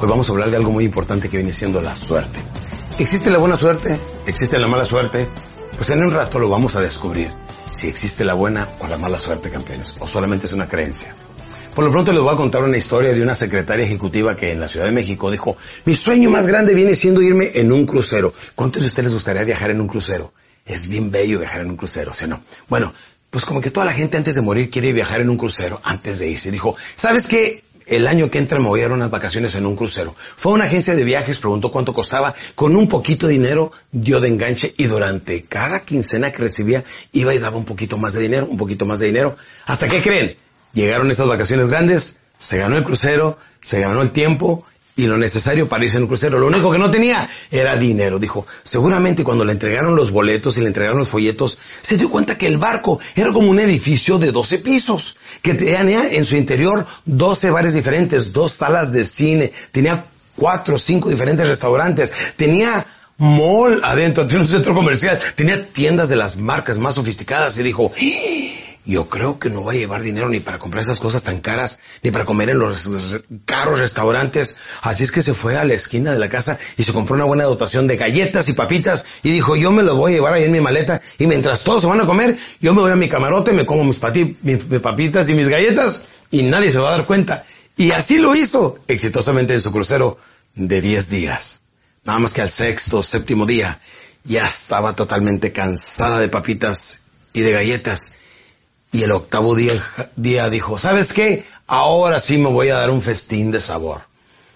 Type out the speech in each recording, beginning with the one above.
Hoy vamos a hablar de algo muy importante que viene siendo la suerte. ¿Existe la buena suerte? ¿Existe la mala suerte? Pues en un rato lo vamos a descubrir. Si existe la buena o la mala suerte, campeones. O solamente es una creencia. Por lo pronto les voy a contar una historia de una secretaria ejecutiva que en la Ciudad de México dijo, mi sueño más grande viene siendo irme en un crucero. ¿Cuántos de ustedes les gustaría viajar en un crucero? Es bien bello viajar en un crucero, ¿sí no? Bueno, pues como que toda la gente antes de morir quiere viajar en un crucero antes de irse. Dijo, ¿sabes qué? El año que entra me voy a unas vacaciones en un crucero. Fue a una agencia de viajes, preguntó cuánto costaba, con un poquito de dinero dio de enganche y durante cada quincena que recibía iba y daba un poquito más de dinero, un poquito más de dinero. ¿Hasta qué creen? Llegaron esas vacaciones grandes, se ganó el crucero, se ganó el tiempo y lo necesario para irse en un crucero. Lo único que no tenía era dinero. Dijo, seguramente cuando le entregaron los boletos y le entregaron los folletos, se dio cuenta que el barco era como un edificio de 12 pisos, que tenía en su interior 12 bares diferentes, dos salas de cine, tenía cuatro o cinco diferentes restaurantes, tenía mall adentro, tenía un centro comercial, tenía tiendas de las marcas más sofisticadas y dijo, yo creo que no va a llevar dinero ni para comprar esas cosas tan caras, ni para comer en los caros restaurantes. Así es que se fue a la esquina de la casa y se compró una buena dotación de galletas y papitas y dijo, yo me lo voy a llevar ahí en mi maleta y mientras todos se van a comer, yo me voy a mi camarote, me como mis, mis papitas y mis galletas y nadie se va a dar cuenta. Y así lo hizo exitosamente en su crucero de 10 días. Nada más que al sexto, séptimo día, ya estaba totalmente cansada de papitas y de galletas y el octavo día, dijo, ¿sabes qué? Ahora sí me voy a dar un festín de sabor.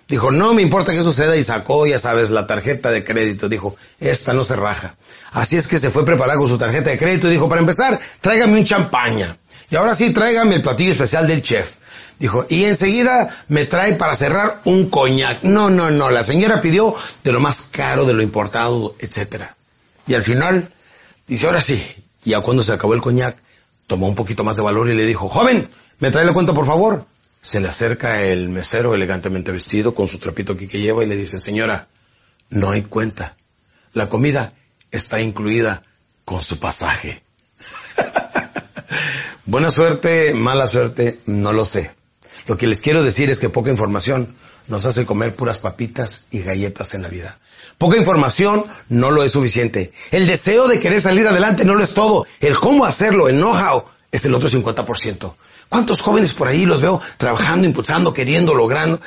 Dijo, no me importa que suceda y sacó, ya sabes, la tarjeta de crédito. Dijo, esta no se raja. Así es que se fue preparar con su tarjeta de crédito y dijo, para empezar, tráigame un champaña. Y ahora sí, tráigame el platillo especial del chef. Dijo, y enseguida me trae para cerrar un coñac. No, no, no, la señora pidió de lo más caro, de lo importado, etc. Y al final, dice, ahora sí, ya cuando se acabó el coñac, tomó un poquito más de valor y le dijo, joven, ¿me trae la cuenta por favor? Se le acerca el mesero elegantemente vestido con su trapito aquí que lleva y le dice, señora, no hay cuenta. La comida está incluida con su pasaje. Buena suerte, mala suerte, no lo sé. Lo que les quiero decir es que poca información nos hace comer puras papitas y galletas en la vida. Poca información no lo es suficiente. El deseo de querer salir adelante no lo es todo. El cómo hacerlo, el know-how, es el otro 50%. ¿Cuántos jóvenes por ahí los veo trabajando, impulsando, queriendo, logrando?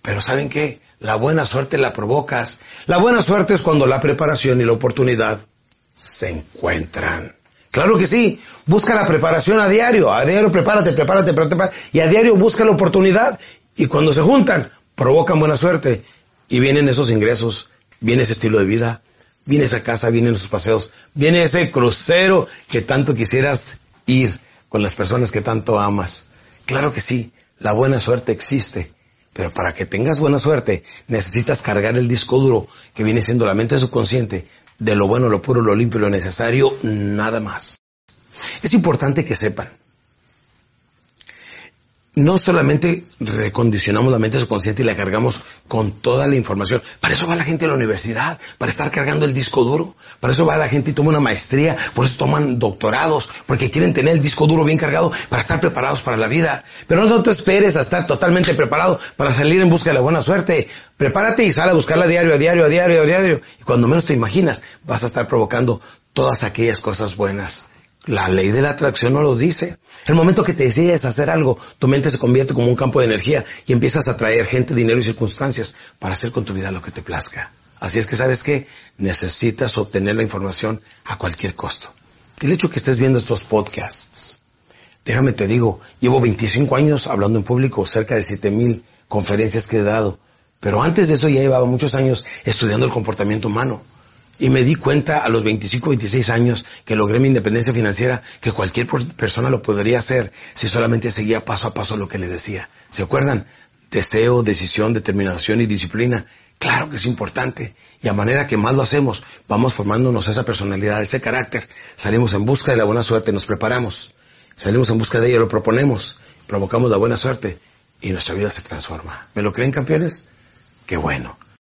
Pero ¿saben qué? La buena suerte la provocas. La buena suerte es cuando la preparación y la oportunidad se encuentran. Claro que sí. Busca la preparación a diario. A diario prepárate, prepárate, prepárate. Y a diario busca la oportunidad. Y cuando se juntan, provocan buena suerte. Y vienen esos ingresos, viene ese estilo de vida, viene esa casa, vienen esos paseos, viene ese crucero que tanto quisieras ir con las personas que tanto amas. Claro que sí, la buena suerte existe. Pero para que tengas buena suerte, necesitas cargar el disco duro que viene siendo la mente subconsciente de lo bueno, lo puro, lo limpio, lo necesario, nada más. Es importante que sepan, no solamente recondicionamos la mente subconsciente y la cargamos con toda la información. Para eso va la gente a la universidad, para estar cargando el disco duro. Para eso va la gente y toma una maestría, por eso toman doctorados, porque quieren tener el disco duro bien cargado para estar preparados para la vida. Pero no te esperes a estar totalmente preparado para salir en busca de la buena suerte. Prepárate y sal a buscarla diario, a diario, a diario, a diario. Y cuando menos te imaginas, vas a estar provocando todas aquellas cosas buenas la ley de la atracción no lo dice. El momento que te decides hacer algo, tu mente se convierte como un campo de energía y empiezas a atraer gente, dinero y circunstancias para hacer con tu vida lo que te plazca. Así es que sabes que necesitas obtener la información a cualquier costo. El hecho que estés viendo estos podcasts, déjame te digo, llevo 25 años hablando en público, cerca de 7000 conferencias que he dado, pero antes de eso ya llevaba muchos años estudiando el comportamiento humano. Y me di cuenta a los 25, 26 años que logré mi independencia financiera que cualquier persona lo podría hacer si solamente seguía paso a paso lo que le decía. ¿Se acuerdan? Deseo, decisión, determinación y disciplina. Claro que es importante. Y a manera que más lo hacemos, vamos formándonos esa personalidad, ese carácter. Salimos en busca de la buena suerte, nos preparamos. Salimos en busca de ella, lo proponemos, provocamos la buena suerte y nuestra vida se transforma. ¿Me lo creen campeones? Qué bueno.